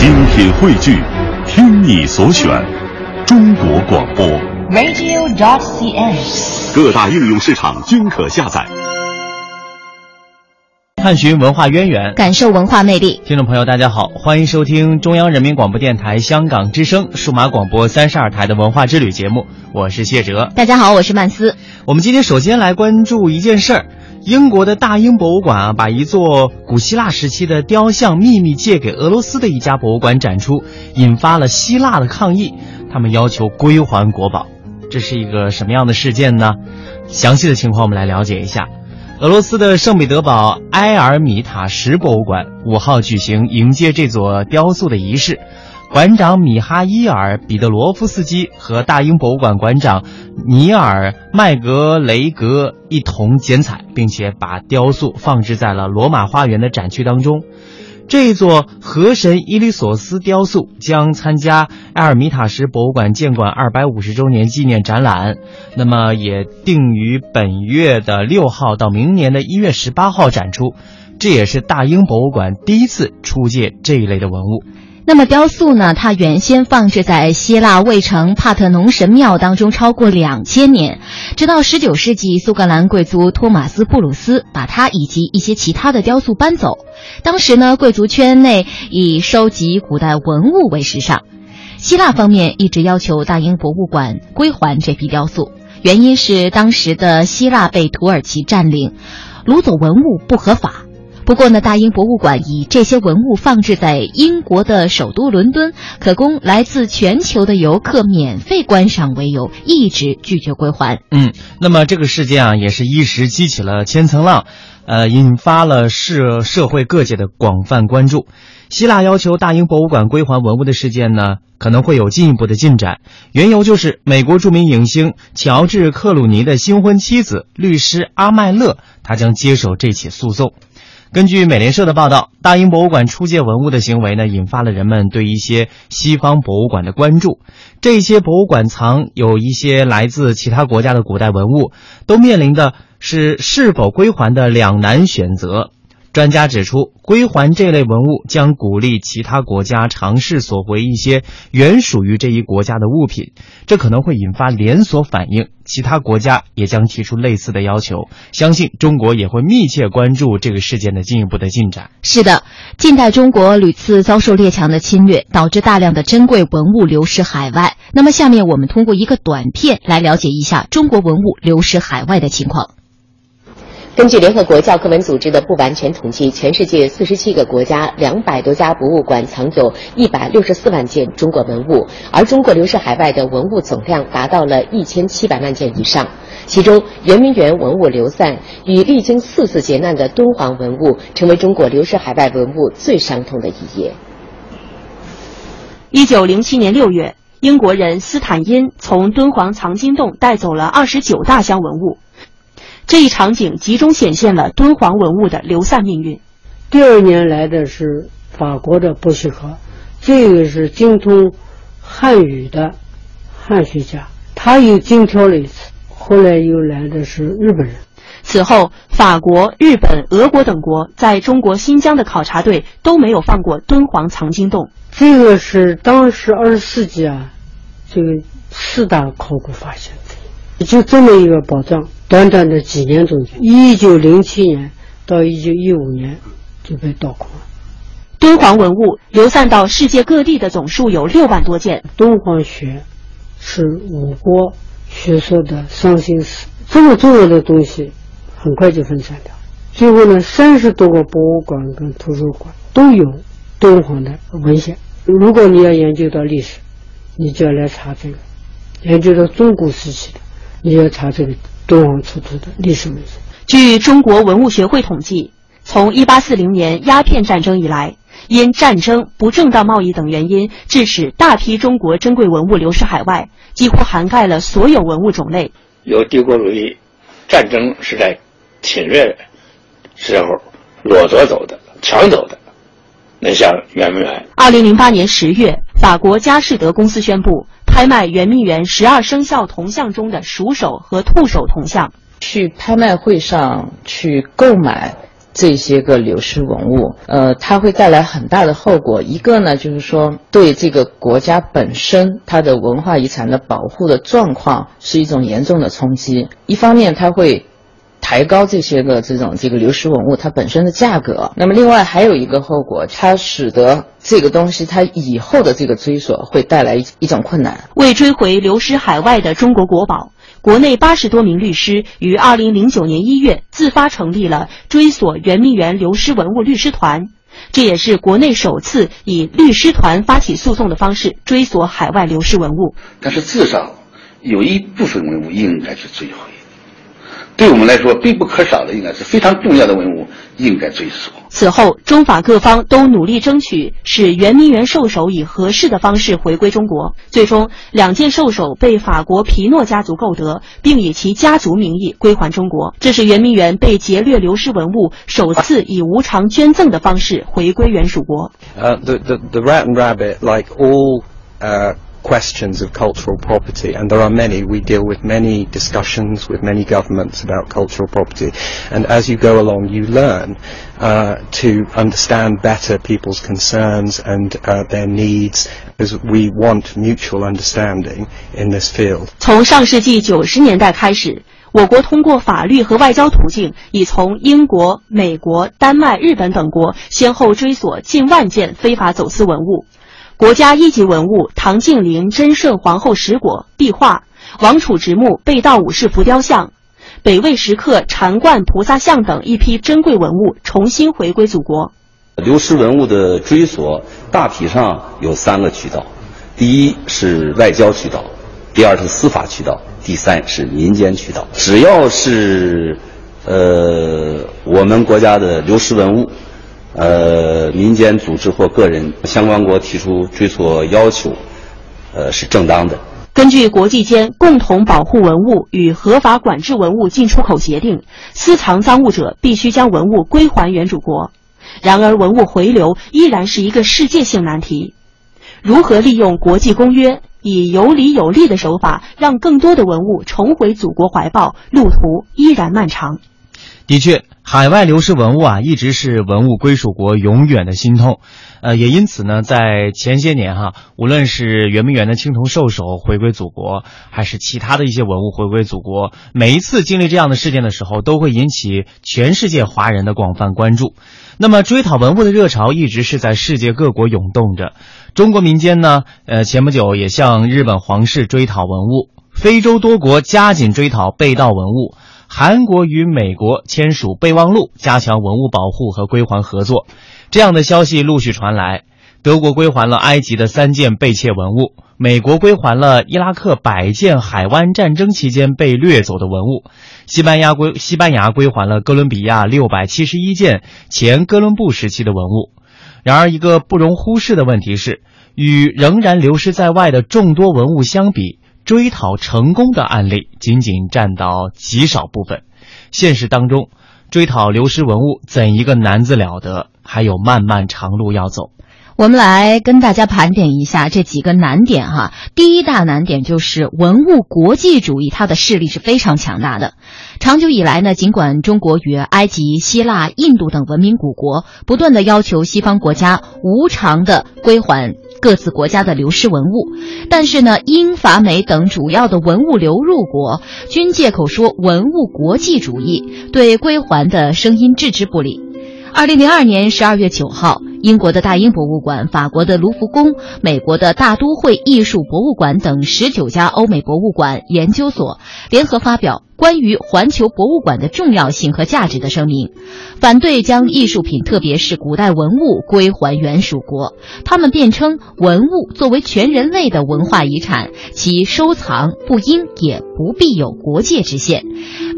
精品汇聚，听你所选，中国广播。radio.dot.cn，。各大应用市场均可下载。探寻文化渊源，感受文化魅力。听众朋友，大家好，欢迎收听中央人民广播电台香港之声数码广播三十二台的文化之旅节目，我是谢哲。大家好，我是曼斯。我们今天首先来关注一件事儿：英国的大英博物馆啊，把一座古希腊时期的雕像秘密借给俄罗斯的一家博物馆展出，引发了希腊的抗议，他们要求归还国宝。这是一个什么样的事件呢？详细的情况我们来了解一下。俄罗斯的圣彼得堡埃尔米塔什博物馆五号举行迎接这座雕塑的仪式，馆长米哈伊尔·彼得罗夫斯基和大英博物馆馆长尼尔·麦格雷格一同剪彩，并且把雕塑放置在了罗马花园的展区当中。这座河神伊利索斯雕塑将参加埃尔米塔什博物馆建馆二百五十周年纪念展览，那么也定于本月的六号到明年的一月十八号展出。这也是大英博物馆第一次出借这一类的文物。那么雕塑呢？它原先放置在希腊卫城帕特农神庙当中超过两千年，直到十九世纪，苏格兰贵族托马斯·布鲁斯把它以及一些其他的雕塑搬走。当时呢，贵族圈内以收集古代文物为时尚。希腊方面一直要求大英博物馆归还这批雕塑，原因是当时的希腊被土耳其占领，掳走文物不合法。不过呢，大英博物馆以这些文物放置在英国的首都伦敦，可供来自全球的游客免费观赏为由，一直拒绝归还。嗯，那么这个事件啊，也是一时激起了千层浪，呃，引发了社社会各界的广泛关注。希腊要求大英博物馆归还文物的事件呢，可能会有进一步的进展。缘由就是美国著名影星乔治·克鲁尼的新婚妻子律师阿麦勒，他将接手这起诉讼。根据美联社的报道，大英博物馆出借文物的行为呢，引发了人们对一些西方博物馆的关注。这些博物馆藏有一些来自其他国家的古代文物，都面临的是是否归还的两难选择。专家指出，归还这类文物将鼓励其他国家尝试索回一些原属于这一国家的物品，这可能会引发连锁反应，其他国家也将提出类似的要求。相信中国也会密切关注这个事件的进一步的进展。是的，近代中国屡次遭受列强的侵略，导致大量的珍贵文物流失海外。那么，下面我们通过一个短片来了解一下中国文物流失海外的情况。根据联合国教科文组织的不完全统计，全世界四十七个国家、两百多家博物馆藏有一百六十四万件中国文物，而中国流失海外的文物总量达到了一千七百万件以上。其中，圆明园文物流散与历经四次劫难的敦煌文物，成为中国流失海外文物最伤痛的一页。一九零七年六月，英国人斯坦因从敦煌藏经洞带走了二十九大箱文物。这一场景集中显现了敦煌文物的流散命运。第二年来的是法国的伯希和，这个是精通汉语的汉学家，他又精挑了一次。后来又来的是日本人。此后，法国、日本、俄国等国在中国新疆的考察队都没有放过敦煌藏经洞。这个是当时二十世纪啊，这个四大考古发现就这么一个宝藏。短短的几年中间，一九零七年到一九一五年就被盗空了。敦煌文物流散到世界各地的总数有六万多件。敦煌学是我国学说的伤心史，这么重要的东西很快就分散掉。最后呢，三十多个博物馆跟图书馆都有敦煌的文献。如果你要研究到历史，你就要来查这个；研究到中古时期的，你要查这个。敦煌出土的历史文献。据中国文物学会统计，从1840年鸦片战争以来，因战争、不正当贸易等原因，致使大批中国珍贵文物流失海外，几乎涵盖了所有文物种类。由帝国主义战争是在侵略时候掠夺走的、抢走的，那像圆明园。2008年10月，法国佳士得公司宣布。拍卖圆明园十二生肖铜像中的鼠首和兔首铜像，去拍卖会上去购买这些个流失文物，呃，它会带来很大的后果。一个呢，就是说对这个国家本身它的文化遗产的保护的状况是一种严重的冲击。一方面，它会抬高这些个这种这个流失文物它本身的价格。那么，另外还有一个后果，它使得这个东西它以后的这个追索会带来一种困难。为追回流失海外的中国国宝。国内八十多名律师于二零零九年一月自发成立了追索圆明园流失文物律师团，这也是国内首次以律师团发起诉讼的方式追索海外流失文物。但是至少有一部分文物应该去追回。对我们来说，必不可少的，应该是非常重要的文物，应该追溯。此后，中法各方都努力争取使圆明园兽首以合适的方式回归中国。最终，两件兽首被法国皮诺家族购得，并以其家族名义归还中国。这是圆明园被劫掠流失文物首次以无偿捐赠的方式回归原属国。呃，the the the rat and rabbit like all uh. questions of cultural property, and there are many. We deal with many discussions with many governments about cultural property, and as you go along, you learn uh, to understand better people's concerns and uh, their needs, because we want mutual understanding in this field. 从上世纪九十年代开始。我国通过法律和外交途径，已从英国、美国、丹麦、日本等国先后追索近万件非法走私文物。 国家一级文物唐静陵贞顺皇后石椁壁画、王储直墓被盗武士浮雕像、北魏石刻禅冠菩萨像等一批珍贵文物重新回归祖国。流失文物的追索大体上有三个渠道：第一是外交渠道，第二是司法渠道，第三是民间渠道。只要是呃我们国家的流失文物。呃，民间组织或个人相关国提出追索要求，呃，是正当的。根据国际间共同保护文物与合法管制文物进出口协定，私藏赃物者必须将文物归还原主国。然而，文物回流依然是一个世界性难题。如何利用国际公约，以有理有利的手法，让更多的文物重回祖国怀抱，路途依然漫长。的确，海外流失文物啊，一直是文物归属国永远的心痛。呃，也因此呢，在前些年哈，无论是圆明园的青铜兽首回归祖国，还是其他的一些文物回归祖国，每一次经历这样的事件的时候，都会引起全世界华人的广泛关注。那么，追讨文物的热潮一直是在世界各国涌动着。中国民间呢，呃，前不久也向日本皇室追讨文物，非洲多国加紧追讨被盗文物。韩国与美国签署备忘录，加强文物保护和归还合作。这样的消息陆续传来：德国归还了埃及的三件被窃文物，美国归还了伊拉克百件海湾战争期间被掠走的文物，西班牙归西班牙归还了哥伦比亚六百七十一件前哥伦布时期的文物。然而，一个不容忽视的问题是，与仍然流失在外的众多文物相比。追讨成功的案例仅仅占到极少部分，现实当中，追讨流失文物怎一个难字了得，还有漫漫长路要走。我们来跟大家盘点一下这几个难点哈。第一大难点就是文物国际主义，它的势力是非常强大的。长久以来呢，尽管中国与埃及、希腊、印度等文明古国不断的要求西方国家无偿的归还。各自国家的流失文物，但是呢，英法美等主要的文物流入国均借口说文物国际主义，对归还的声音置之不理。二零零二年十二月九号，英国的大英博物馆、法国的卢浮宫、美国的大都会艺术博物馆等十九家欧美博物馆研究所联合发表。关于环球博物馆的重要性和价值的声明，反对将艺术品，特别是古代文物归还原属国。他们辩称，文物作为全人类的文化遗产，其收藏不应也不必有国界之限，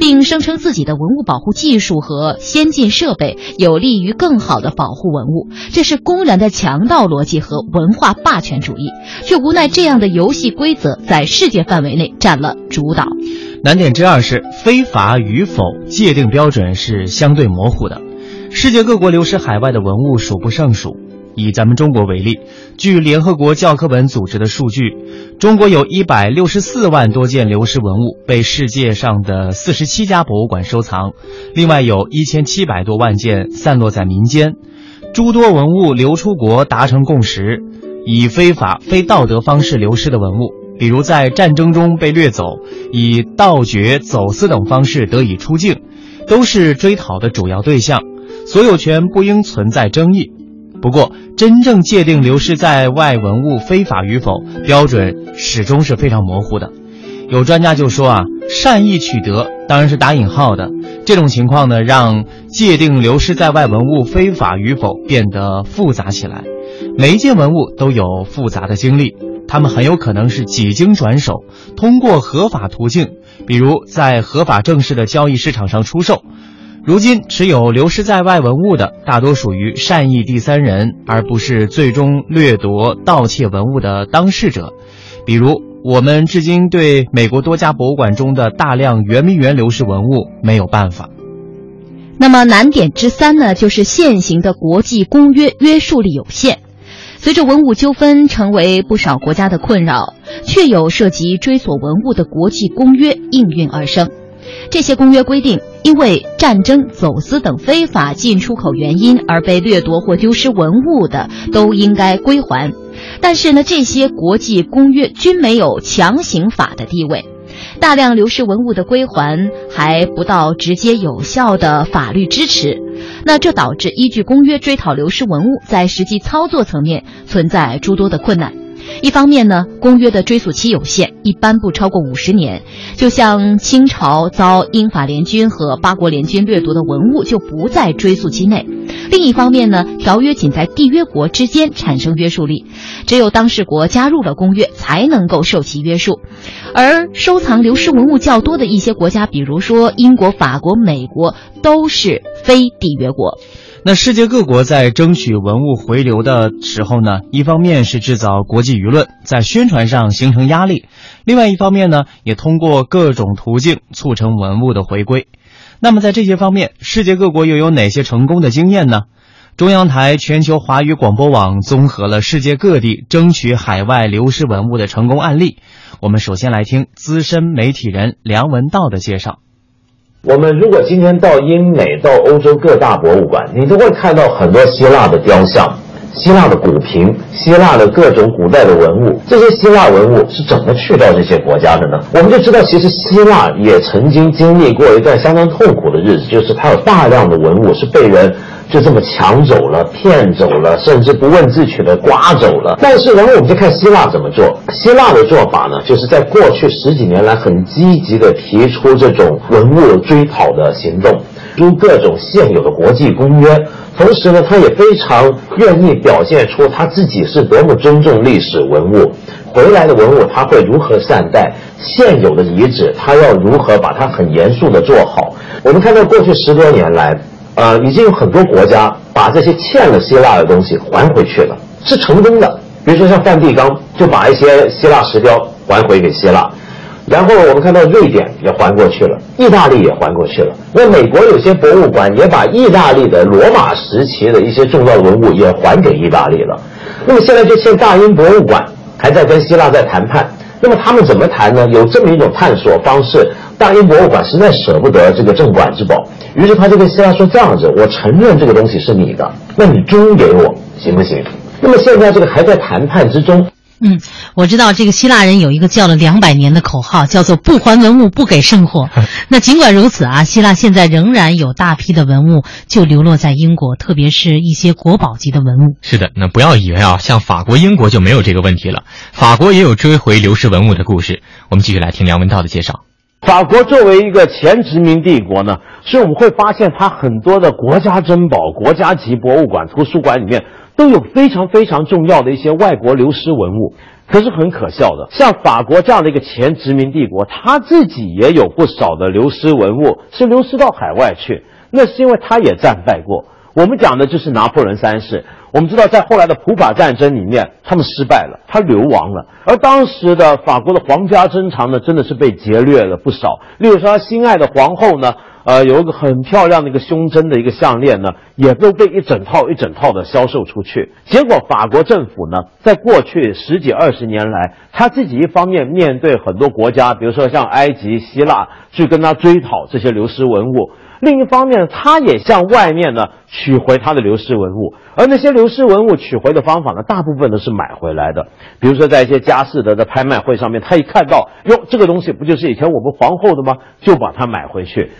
并声称自己的文物保护技术和先进设备有利于更好的保护文物。这是公然的强盗逻辑和文化霸权主义，却无奈这样的游戏规则在世界范围内占了主导。难点之二是非法与否界定标准是相对模糊的，世界各国流失海外的文物数不胜数，以咱们中国为例，据联合国教科文组织的数据，中国有一百六十四万多件流失文物被世界上的四十七家博物馆收藏，另外有一千七百多万件散落在民间。诸多文物流出国达成共识，以非法、非道德方式流失的文物，比如在战争中被掠走，以盗掘、走私等方式得以出境，都是追讨的主要对象，所有权不应存在争议。不过，真正界定流失在外文物非法与否，标准始终是非常模糊的。有专家就说啊，善意取得当然是打引号的。这种情况呢，让界定流失在外文物非法与否变得复杂起来。每一件文物都有复杂的经历，他们很有可能是几经转手，通过合法途径，比如在合法正式的交易市场上出售。如今持有流失在外文物的，大多属于善意第三人，而不是最终掠夺、盗窃文物的当事者，比如。我们至今对美国多家博物馆中的大量圆明园流失文物没有办法。那么难点之三呢，就是现行的国际公约约束力有限。随着文物纠纷成为不少国家的困扰，确有涉及追索文物的国际公约应运而生。这些公约规定，因为战争、走私等非法进出口原因而被掠夺或丢失文物的，都应该归还。但是呢，这些国际公约均没有强行法的地位，大量流失文物的归还还不到直接有效的法律支持，那这导致依据公约追讨流失文物在实际操作层面存在诸多的困难。一方面呢，公约的追溯期有限，一般不超过五十年。就像清朝遭英法联军和八国联军掠夺的文物就不在追溯期内。另一方面呢，条约仅在缔约国之间产生约束力，只有当事国加入了公约才能够受其约束。而收藏流失文物较多的一些国家，比如说英国、法国、美国，都是非缔约国。那世界各国在争取文物回流的时候呢，一方面是制造国际舆论，在宣传上形成压力；另外一方面呢，也通过各种途径促成文物的回归。那么在这些方面，世界各国又有哪些成功的经验呢？中央台全球华语广播网综合了世界各地争取海外流失文物的成功案例。我们首先来听资深媒体人梁文道的介绍。我们如果今天到英美、到欧洲各大博物馆，你都会看到很多希腊的雕像、希腊的古瓶、希腊的各种古代的文物。这些希腊文物是怎么去到这些国家的呢？我们就知道，其实希腊也曾经经历过一段相当痛苦的日子，就是它有大量的文物是被人。就这么抢走了、骗走了，甚至不问自取的刮走了。但是，然后我们就看希腊怎么做。希腊的做法呢，就是在过去十几年来很积极的提出这种文物追讨的行动，如各种现有的国际公约。同时呢，他也非常愿意表现出他自己是多么尊重历史文物，回来的文物他会如何善待，现有的遗址他要如何把它很严肃的做好。我们看到过去十多年来。呃，已经有很多国家把这些欠了希腊的东西还回去了，是成功的。比如说像梵蒂冈就把一些希腊石雕还回给希腊，然后我们看到瑞典也还过去了，意大利也还过去了。那美国有些博物馆也把意大利的罗马时期的一些重要文物也还给意大利了。那么现在就欠大英博物馆还在跟希腊在谈判。那么他们怎么谈呢？有这么一种探索方式。大英博物馆实在舍不得这个镇馆之宝，于是他就跟希腊说：“这样子，我承认这个东西是你的，那你租给我行不行？”那么现在这个还在谈判之中。嗯，我知道这个希腊人有一个叫了两百年的口号，叫做“不还文物，不给圣火”。那尽管如此啊，希腊现在仍然有大批的文物就流落在英国，特别是一些国宝级的文物。是的，那不要以为啊，像法国、英国就没有这个问题了。法国也有追回流失文物的故事。我们继续来听梁文道的介绍。法国作为一个前殖民帝国呢，所以我们会发现它很多的国家珍宝、国家级博物馆、图书馆里面都有非常非常重要的一些外国流失文物。可是很可笑的，像法国这样的一个前殖民帝国，他自己也有不少的流失文物，是流失到海外去。那是因为他也战败过。我们讲的就是拿破仑三世。我们知道，在后来的普法战争里面，他们失败了，他流亡了。而当时的法国的皇家珍藏呢，真的是被劫掠了不少。例如说，他心爱的皇后呢，呃，有一个很漂亮的一个胸针的一个项链呢，也都被一整套一整套的销售出去。结果，法国政府呢，在过去十几二十年来，他自己一方面面对很多国家，比如说像埃及、希腊，去跟他追讨这些流失文物。另一方面，他也向外面呢取回他的流失文物，而那些流失文物取回的方法呢，大部分都是买回来的。比如说，在一些佳士得的拍卖会上面，他一看到，哟，这个东西不就是以前我们皇后的吗？就把它买回去。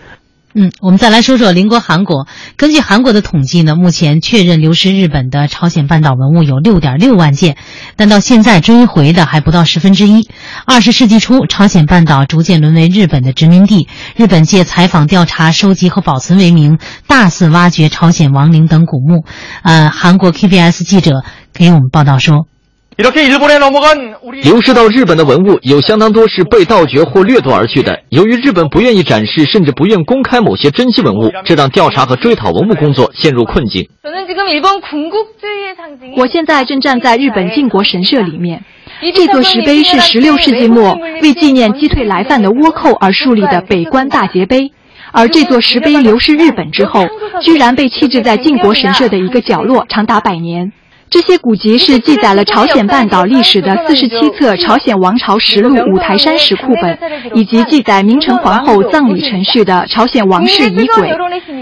嗯，我们再来说说邻国韩国。根据韩国的统计呢，目前确认流失日本的朝鲜半岛文物有六点六万件，但到现在追回的还不到十分之一。二十世纪初，朝鲜半岛逐渐沦为日本的殖民地，日本借采访、调查、收集和保存为名，大肆挖掘朝鲜亡灵等古墓。呃，韩国 KBS 记者给我们报道说。流失到日本的文物有相当多是被盗掘或掠夺而去的。由于日本不愿意展示，甚至不愿公开某些珍稀文物，这让调查和追讨文物工作陷入困境。我现在正站在日本靖国神社里面，这座石碑是16世纪末为纪念击退来犯的倭寇而树立的北关大捷碑，而这座石碑流失日本之后，居然被弃置在靖国神社的一个角落，长达百年。这些古籍是记载了朝鲜半岛历史的四十七册《朝鲜王朝实录》五台山石库本，以及记载明成皇后葬礼程序的《朝鲜王室仪轨》。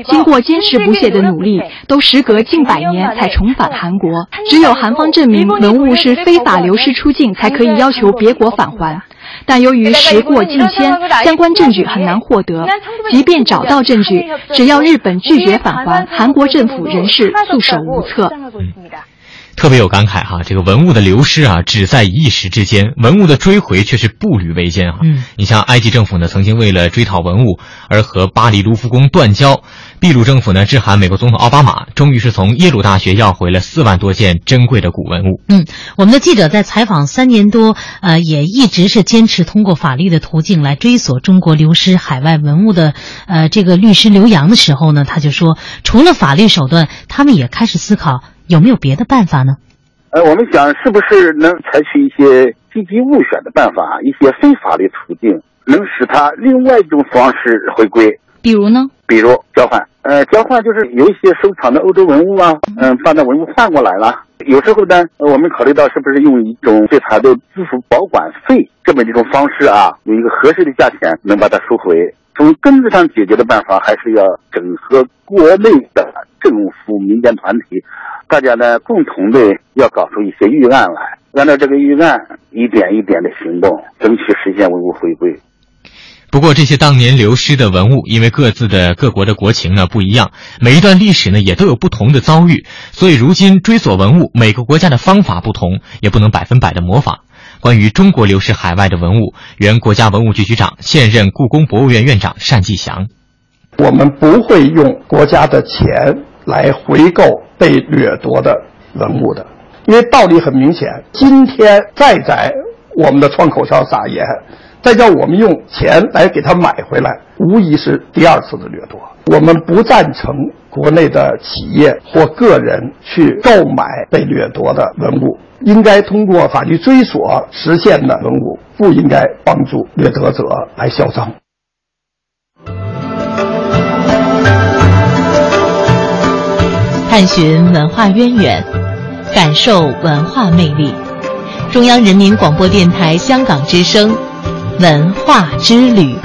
经过坚持不懈的努力，都时隔近百年才重返韩国。只有韩方证明文物是非法流失出境，才可以要求别国返还。但由于时过境迁，相关证据很难获得。即便找到证据，只要日本拒绝返还，韩国政府仍是束手无策。特别有感慨哈，这个文物的流失啊，只在一时之间，文物的追回却是步履维艰啊。嗯，你像埃及政府呢，曾经为了追讨文物而和巴黎卢浮宫断交，秘鲁政府呢致函美国总统奥巴马，终于是从耶鲁大学要回了四万多件珍贵的古文物。嗯，我们的记者在采访三年多，呃，也一直是坚持通过法律的途径来追索中国流失海外文物的，呃，这个律师刘洋的时候呢，他就说，除了法律手段，他们也开始思考。有没有别的办法呢？呃，我们想是不是能采取一些积极物选的办法，一些非法律途径，能使它另外一种方式回归？比如呢？比如交换。呃，交换就是有一些收藏的欧洲文物啊，嗯，把那文物换过来了。有时候呢，我们考虑到是不是用一种对它的支付保管费这么一种方式啊，有一个合适的价钱能把它收回。从根子上解决的办法，还是要整合国内的政府、民间团体。大家呢，共同的要搞出一些预案来，按照这个预案一点一点的行动，争取实现文物回归。不过，这些当年流失的文物，因为各自的各国的国情呢不一样，每一段历史呢也都有不同的遭遇，所以如今追索文物，每个国家的方法不同，也不能百分百的模仿。关于中国流失海外的文物，原国家文物局局长、现任故宫博物院院长单霁翔：我们不会用国家的钱。来回购被掠夺的文物的，因为道理很明显。今天再在我们的窗口上撒盐，再叫我们用钱来给他买回来，无疑是第二次的掠夺。我们不赞成国内的企业或个人去购买被掠夺的文物，应该通过法律追索实现的文物，不应该帮助掠夺者来销赃。探寻文化渊源，感受文化魅力。中央人民广播电台香港之声，文化之旅。